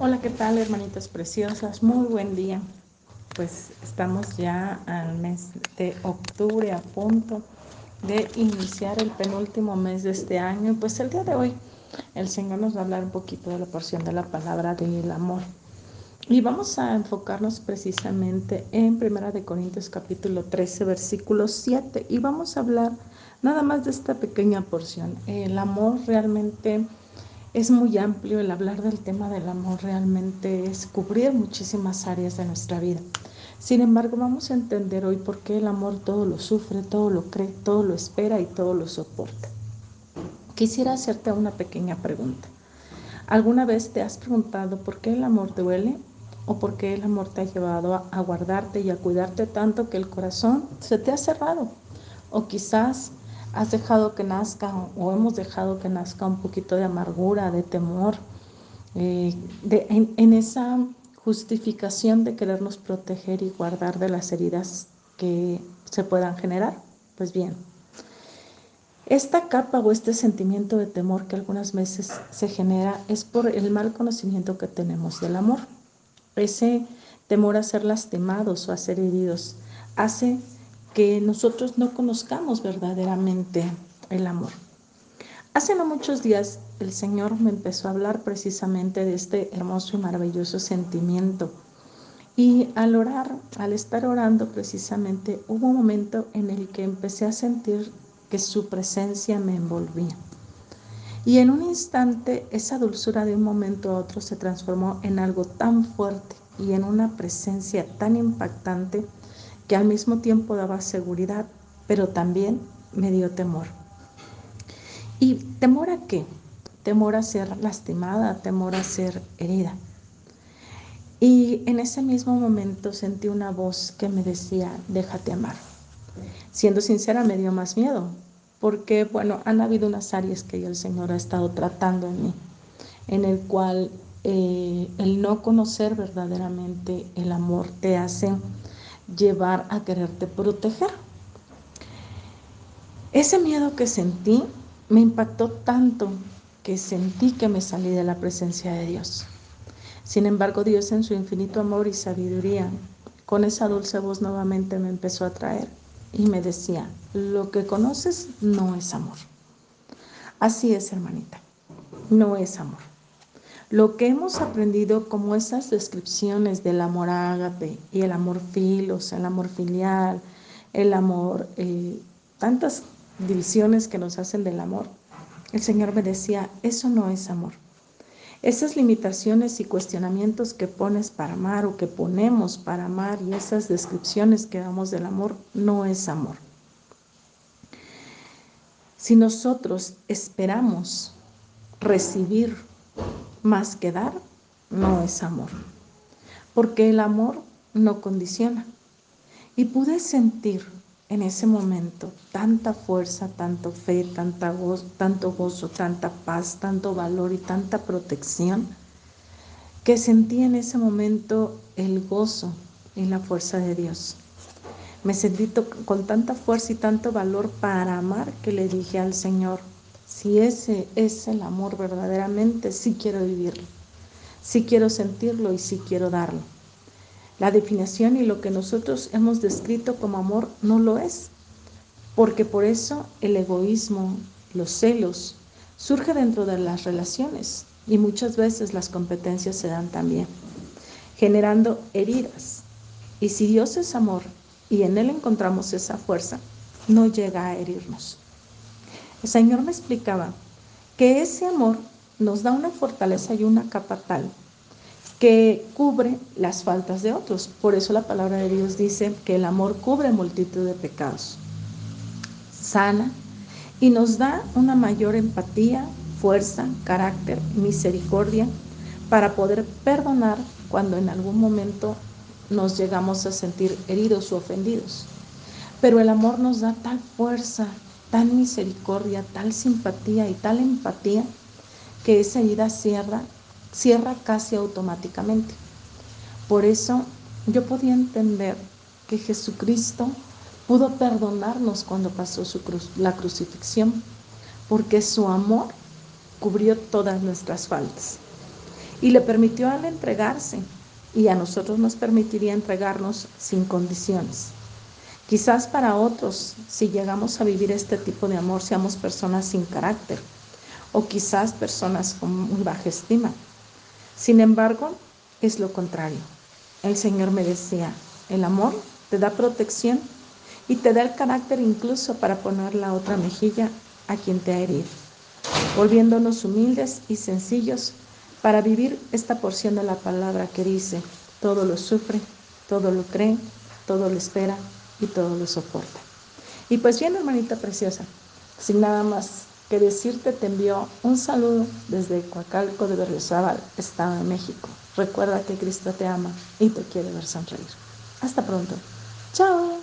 Hola, ¿qué tal, hermanitas preciosas? Muy buen día. Pues estamos ya al mes de octubre a punto de iniciar el penúltimo mes de este año. Pues el día de hoy el Señor nos va a hablar un poquito de la porción de la palabra del amor. Y vamos a enfocarnos precisamente en Primera de Corintios capítulo 13, versículo 7. Y vamos a hablar nada más de esta pequeña porción. El amor realmente es muy amplio el hablar del tema del amor, realmente es cubrir muchísimas áreas de nuestra vida. Sin embargo, vamos a entender hoy por qué el amor todo lo sufre, todo lo cree, todo lo espera y todo lo soporta. Quisiera hacerte una pequeña pregunta. ¿Alguna vez te has preguntado por qué el amor duele o por qué el amor te ha llevado a guardarte y a cuidarte tanto que el corazón se te ha cerrado? O quizás has dejado que nazca o hemos dejado que nazca un poquito de amargura, de temor, eh, en, esa justificación de querernos proteger y guardar de las heridas que se puedan generar. Pues bien, esta capa o este sentimiento de temor que algunas veces se genera es por el mal conocimiento que tenemos del amor. Ese temor a ser lastimados o a ser heridos hace que nosotros no conozcamos verdaderamente el amor. Hace no muchos días el Señor me empezó a hablar precisamente de este hermoso y maravilloso sentimiento. Y al orar, al estar orando precisamente, hubo un momento en el que empecé a sentir que su presencia me envolvía. Y en un instante esa dulzura de un momento a otro se transformó en algo tan fuerte y en una presencia tan impactante que al mismo tiempo daba seguridad, pero también me dio temor. ¿Y temor a qué? Temor a ser lastimada, temor a ser herida. Y en ese mismo momento sentí una voz que me decía, déjate amar. Siendo sincera, me dio más miedo, porque, bueno, han habido unas áreas que el Señor ha estado tratando en mí, en el cual eh, el no conocer verdaderamente el amor te hace llevar a quererte proteger. Ese miedo que sentí me impactó tanto que sentí que me salí de la presencia de Dios. Sin embargo, Dios en su infinito amor y sabiduría, con esa dulce voz nuevamente me empezó a traer y me decía, lo que conoces no es amor. Así es, hermanita, no es amor. Lo que hemos aprendido como esas descripciones del amor ágape y el amor filos, el amor filial, el amor, eh, tantas divisiones que nos hacen del amor, el Señor me decía, eso no es amor. Esas limitaciones y cuestionamientos que pones para amar o que ponemos para amar y esas descripciones que damos del amor no es amor. Si nosotros esperamos recibir más que dar no es amor, porque el amor no condiciona. Y pude sentir en ese momento tanta fuerza, tanto fe, tanta gozo, tanto gozo, tanta paz, tanto valor y tanta protección, que sentí en ese momento el gozo y la fuerza de Dios. Me sentí con tanta fuerza y tanto valor para amar que le dije al Señor, si ese es el amor verdaderamente, sí quiero vivirlo, sí quiero sentirlo y sí quiero darlo. La definición y lo que nosotros hemos descrito como amor no lo es, porque por eso el egoísmo, los celos, surge dentro de las relaciones y muchas veces las competencias se dan también, generando heridas. Y si Dios es amor y en Él encontramos esa fuerza, no llega a herirnos. El Señor me explicaba que ese amor nos da una fortaleza y una capa tal que cubre las faltas de otros. Por eso la palabra de Dios dice que el amor cubre multitud de pecados. Sana y nos da una mayor empatía, fuerza, carácter, misericordia para poder perdonar cuando en algún momento nos llegamos a sentir heridos o ofendidos. Pero el amor nos da tal fuerza, tal misericordia, tal simpatía y tal empatía que esa herida cierra, cierra casi automáticamente. Por eso yo podía entender que Jesucristo pudo perdonarnos cuando pasó su la crucifixión, porque su amor cubrió todas nuestras faltas. y le permitió al entregarse y a nosotros nos permitiría entregarnos sin condiciones. Quizás para otros, si llegamos a vivir este tipo de amor, seamos personas sin carácter o quizás personas con muy baja estima. Sin embargo, es lo contrario. El Señor me decía, el amor te da protección y te da el carácter incluso para poner la otra mejilla a quien te ha herido, volviéndonos humildes y sencillos para vivir esta porción de la palabra que dice, todo lo sufre, todo lo cree, todo lo espera y todo lo soporta. Y pues bien, hermanita preciosa, sin nada más que decirte, te envío un saludo desde Coacalco de Berriozábal, Estado de México. Recuerda que Cristo te ama y te quiere ver sonreír. Hasta pronto. Chao.